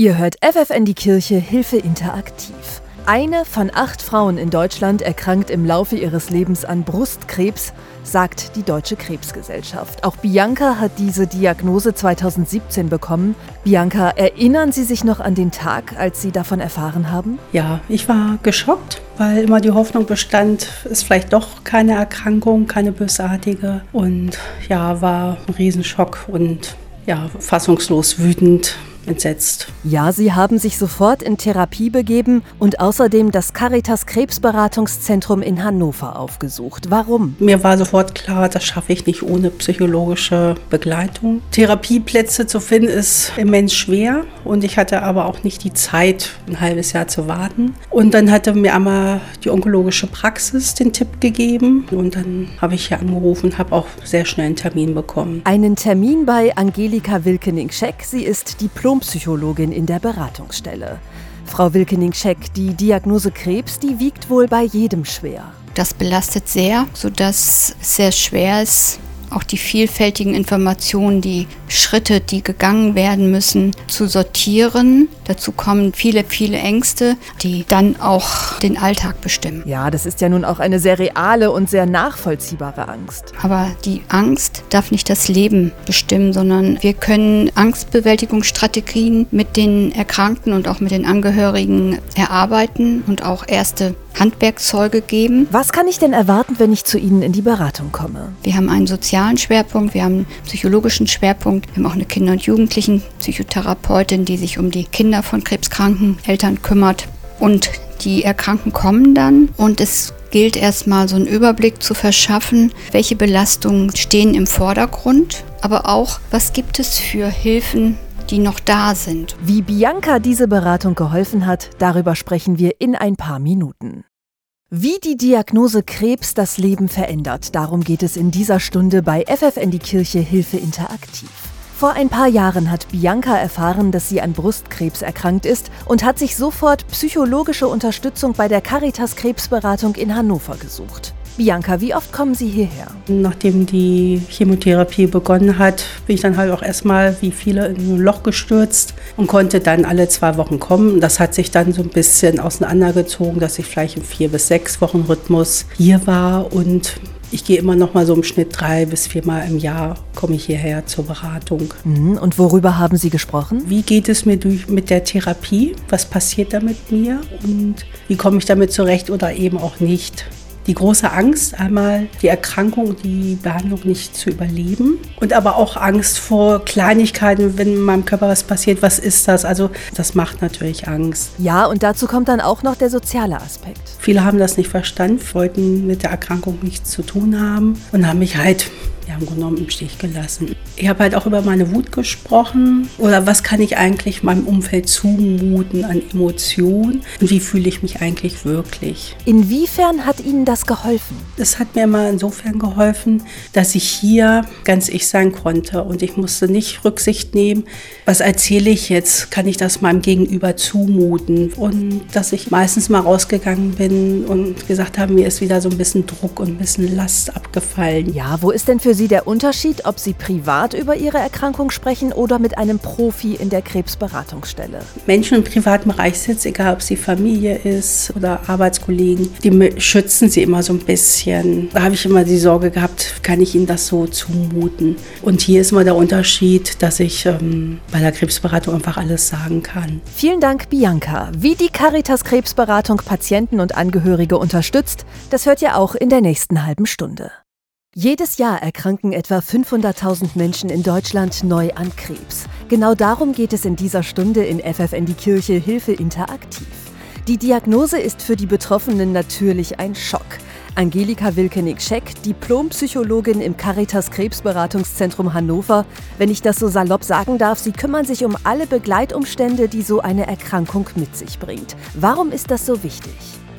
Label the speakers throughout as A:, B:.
A: Ihr hört FFN die Kirche Hilfe interaktiv. Eine von acht Frauen in Deutschland erkrankt im Laufe ihres Lebens an Brustkrebs, sagt die Deutsche Krebsgesellschaft. Auch Bianca hat diese Diagnose 2017 bekommen. Bianca, erinnern Sie sich noch an den Tag, als Sie davon erfahren haben?
B: Ja, ich war geschockt, weil immer die Hoffnung bestand, ist vielleicht doch keine Erkrankung, keine bösartige. Und ja, war ein Riesenschock und ja, fassungslos wütend entsetzt.
A: Ja, sie haben sich sofort in Therapie begeben und außerdem das Caritas Krebsberatungszentrum in Hannover aufgesucht. Warum?
B: Mir war sofort klar, das schaffe ich nicht ohne psychologische Begleitung. Therapieplätze zu finden ist immens schwer und ich hatte aber auch nicht die Zeit, ein halbes Jahr zu warten. Und dann hatte mir einmal die onkologische Praxis den Tipp gegeben und dann habe ich hier angerufen, habe auch sehr schnell einen Termin bekommen.
A: Einen Termin bei Angelika Wilkening-Scheck. Sie ist Diplom Diplompsychologin in der Beratungsstelle. Frau Wilkening-Scheck, die Diagnose Krebs, die wiegt wohl bei jedem schwer.
C: Das belastet sehr, sodass es sehr schwer ist, auch die vielfältigen Informationen, die Schritte, die gegangen werden müssen, zu sortieren. Dazu kommen viele, viele Ängste, die dann auch den Alltag bestimmen.
A: Ja, das ist ja nun auch eine sehr reale und sehr nachvollziehbare Angst.
C: Aber die Angst darf nicht das Leben bestimmen, sondern wir können Angstbewältigungsstrategien mit den Erkrankten und auch mit den Angehörigen erarbeiten und auch erste Handwerkszeuge geben.
A: Was kann ich denn erwarten, wenn ich zu Ihnen in die Beratung komme?
C: Wir haben einen sozialen Schwerpunkt, wir haben einen psychologischen Schwerpunkt, wir haben auch eine Kinder- und Jugendlichen-Psychotherapeutin, die sich um die Kinder von krebskranken Eltern kümmert. Und die Erkrankten kommen dann und es gilt erstmal so einen Überblick zu verschaffen, welche Belastungen stehen im Vordergrund, aber auch, was gibt es für Hilfen die noch da sind.
A: Wie Bianca diese Beratung geholfen hat, darüber sprechen wir in ein paar Minuten. Wie die Diagnose Krebs das Leben verändert, darum geht es in dieser Stunde bei FFN die Kirche Hilfe Interaktiv. Vor ein paar Jahren hat Bianca erfahren, dass sie an Brustkrebs erkrankt ist und hat sich sofort psychologische Unterstützung bei der Caritas Krebsberatung in Hannover gesucht. Bianca, wie oft kommen Sie hierher?
B: Nachdem die Chemotherapie begonnen hat, bin ich dann halt auch erstmal wie viele in ein Loch gestürzt und konnte dann alle zwei Wochen kommen. Das hat sich dann so ein bisschen auseinandergezogen, dass ich vielleicht im vier bis sechs Wochen Rhythmus hier war und ich gehe immer noch mal so im Schnitt drei bis viermal im Jahr komme ich hierher zur Beratung.
A: Mhm. Und worüber haben Sie gesprochen?
B: Wie geht es mir durch mit der Therapie? Was passiert da mit mir? Und wie komme ich damit zurecht oder eben auch nicht? Die große Angst, einmal die Erkrankung, die Behandlung nicht zu überleben und aber auch Angst vor Kleinigkeiten, wenn in meinem Körper was passiert, was ist das? Also das macht natürlich Angst.
A: Ja, und dazu kommt dann auch noch der soziale Aspekt.
B: Viele haben das nicht verstanden, wollten mit der Erkrankung nichts zu tun haben und haben mich halt ja, im Grunde genommen im Stich gelassen. Ich habe halt auch über meine Wut gesprochen oder was kann ich eigentlich meinem Umfeld zumuten an Emotionen und wie fühle ich mich eigentlich wirklich.
A: Inwiefern hat Ihnen das geholfen?
B: Es hat mir immer insofern geholfen, dass ich hier ganz ich sein konnte und ich musste nicht Rücksicht nehmen, was erzähle ich jetzt, kann ich das meinem Gegenüber zumuten und dass ich meistens mal rausgegangen bin und gesagt habe, mir ist wieder so ein bisschen Druck und ein bisschen Last abgefallen.
A: Ja, wo ist denn für Sie der Unterschied, ob Sie privat über Ihre Erkrankung sprechen oder mit einem Profi in der Krebsberatungsstelle?
B: Menschen im privaten Bereich sitzen, egal ob sie Familie ist oder Arbeitskollegen, die schützen sie immer so ein bisschen. Da habe ich immer die Sorge gehabt, kann ich ihnen das so zumuten? Und hier ist immer der Unterschied, dass ich ähm, bei der Krebsberatung einfach alles sagen kann.
A: Vielen Dank, Bianca. Wie die Caritas Krebsberatung Patienten und Angehörige unterstützt, das hört ihr auch in der nächsten halben Stunde. Jedes Jahr erkranken etwa 500.000 Menschen in Deutschland neu an Krebs. Genau darum geht es in dieser Stunde in FFN die Kirche Hilfe interaktiv. Die Diagnose ist für die Betroffenen natürlich ein Schock. Angelika Wilkenig-Scheck, Diplompsychologin im Caritas Krebsberatungszentrum Hannover. Wenn ich das so salopp sagen darf, Sie kümmern sich um alle Begleitumstände, die so eine Erkrankung mit sich bringt. Warum ist das so wichtig?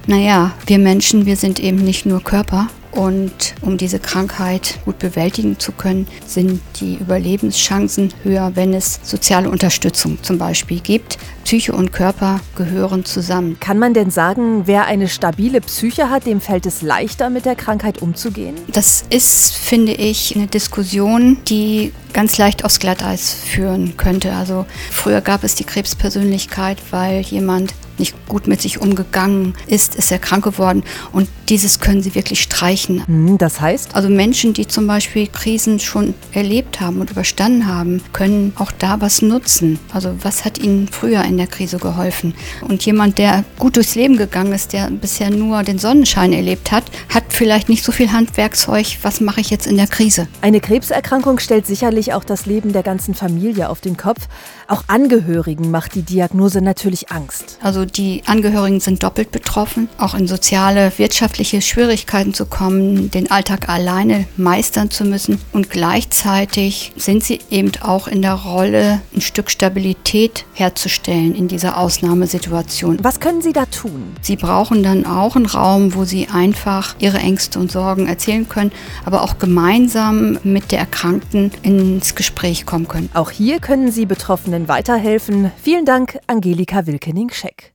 C: Naja, wir Menschen, wir sind eben nicht nur Körper, Und um diese Krankheit gut bewältigen zu können, sind die Überlebenschancen höher, wenn es soziale Unterstützung zum Beispiel gibt. Psyche und Körper gehören zusammen.
A: Kann man denn sagen, wer eine stabile Psyche hat, dem fällt es leichter, mit der Krankheit umzugehen?
C: Das ist, finde ich, eine Diskussion, die ganz leicht aufs Glatteis führen könnte. Also früher gab es die Krebspersönlichkeit, weil jemand nicht gut mit sich umgegangen ist, ist er krank geworden. Und dieses können sie wirklich streichen.
A: Hm, das heißt?
C: Also Menschen, die zum Beispiel Krisen schon erlebt haben und überstanden haben, können auch da was nutzen. Also was hat ihnen früher in der Krise geholfen? Und jemand, der gut durchs Leben gegangen ist, der bisher nur den Sonnenschein erlebt hat, hat vielleicht nicht so viel Handwerkszeug. Was mache ich jetzt in der Krise?
A: Eine Krebserkrankung stellt sicherlich auch das Leben der ganzen Familie auf den Kopf. Auch Angehörigen macht die Diagnose natürlich Angst.
C: Also die Angehörigen sind doppelt betroffen, auch in soziale, wirtschaftliche Schwierigkeiten zu kommen, den Alltag alleine meistern zu müssen und gleichzeitig sind sie eben auch in der Rolle, ein Stück Stabilität herzustellen in dieser Ausnahmesituation.
A: Was können Sie da tun?
C: Sie brauchen dann auch einen Raum, wo sie einfach ihre Ängste und Sorgen erzählen können, aber auch gemeinsam mit der Erkrankten ins Gespräch kommen können.
A: Auch hier können Sie Betroffenen weiterhelfen. Vielen Dank, Angelika Wilkening-Scheck.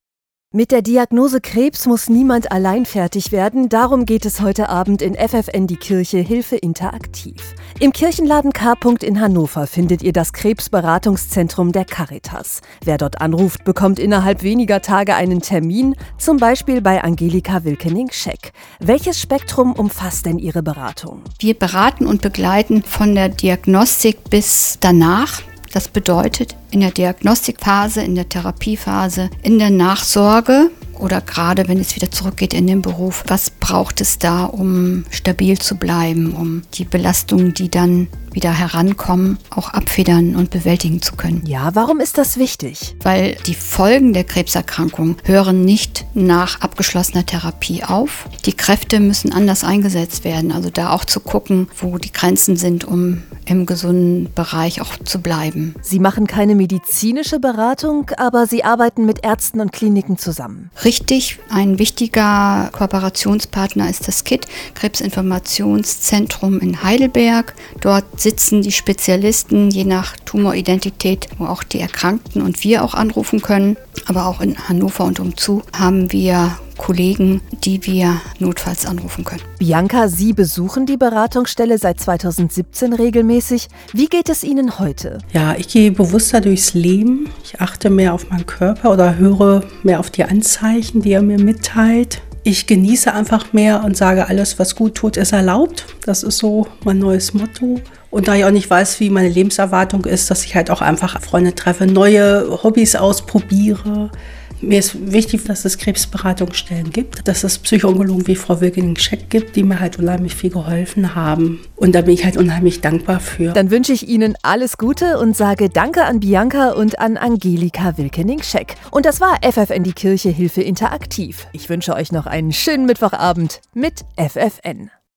A: Mit der Diagnose Krebs muss niemand allein fertig werden. Darum geht es heute Abend in FFN die Kirche Hilfe interaktiv. Im Kirchenladen K. in Hannover findet ihr das Krebsberatungszentrum der Caritas. Wer dort anruft, bekommt innerhalb weniger Tage einen Termin, zum Beispiel bei Angelika Wilkening-Scheck. Welches Spektrum umfasst denn Ihre Beratung?
C: Wir beraten und begleiten von der Diagnostik bis danach. Das bedeutet, in der Diagnostikphase, in der Therapiephase, in der Nachsorge oder gerade wenn es wieder zurückgeht in den Beruf, was braucht es da, um stabil zu bleiben, um die Belastungen, die dann wieder herankommen, auch abfedern und bewältigen zu können.
A: Ja, warum ist das wichtig?
C: Weil die Folgen der Krebserkrankung hören nicht nach abgeschlossener Therapie auf. Die Kräfte müssen anders eingesetzt werden. Also da auch zu gucken, wo die Grenzen sind, um im gesunden Bereich auch zu bleiben.
A: Sie machen keine medizinische Beratung, aber Sie arbeiten mit Ärzten und Kliniken zusammen.
C: Richtig, ein wichtiger Kooperationspartner ist das KIT, Krebsinformationszentrum in Heidelberg. Dort sitzen die Spezialisten je nach Tumoridentität, wo auch die Erkrankten und wir auch anrufen können. Aber auch in Hannover und umzu haben wir Kollegen, die wir notfalls anrufen können.
A: Bianca, Sie besuchen die Beratungsstelle seit 2017 regelmäßig. Wie geht es Ihnen heute?
B: Ja, ich gehe bewusster durchs Leben. Ich achte mehr auf meinen Körper oder höre mehr auf die Anzeichen, die er mir mitteilt. Ich genieße einfach mehr und sage, alles, was gut tut, ist erlaubt. Das ist so mein neues Motto. Und da ich auch nicht weiß, wie meine Lebenserwartung ist, dass ich halt auch einfach Freunde treffe, neue Hobbys ausprobiere. Mir ist wichtig, dass es Krebsberatungsstellen gibt, dass es Psychologen wie Frau Wilkening-Scheck gibt, die mir halt unheimlich viel geholfen haben. Und da bin ich halt unheimlich dankbar für.
A: Dann wünsche ich Ihnen alles Gute und sage Danke an Bianca und an Angelika Wilkening-Scheck. Und das war FFN die Kirche Hilfe Interaktiv. Ich wünsche euch noch einen schönen Mittwochabend mit FFN.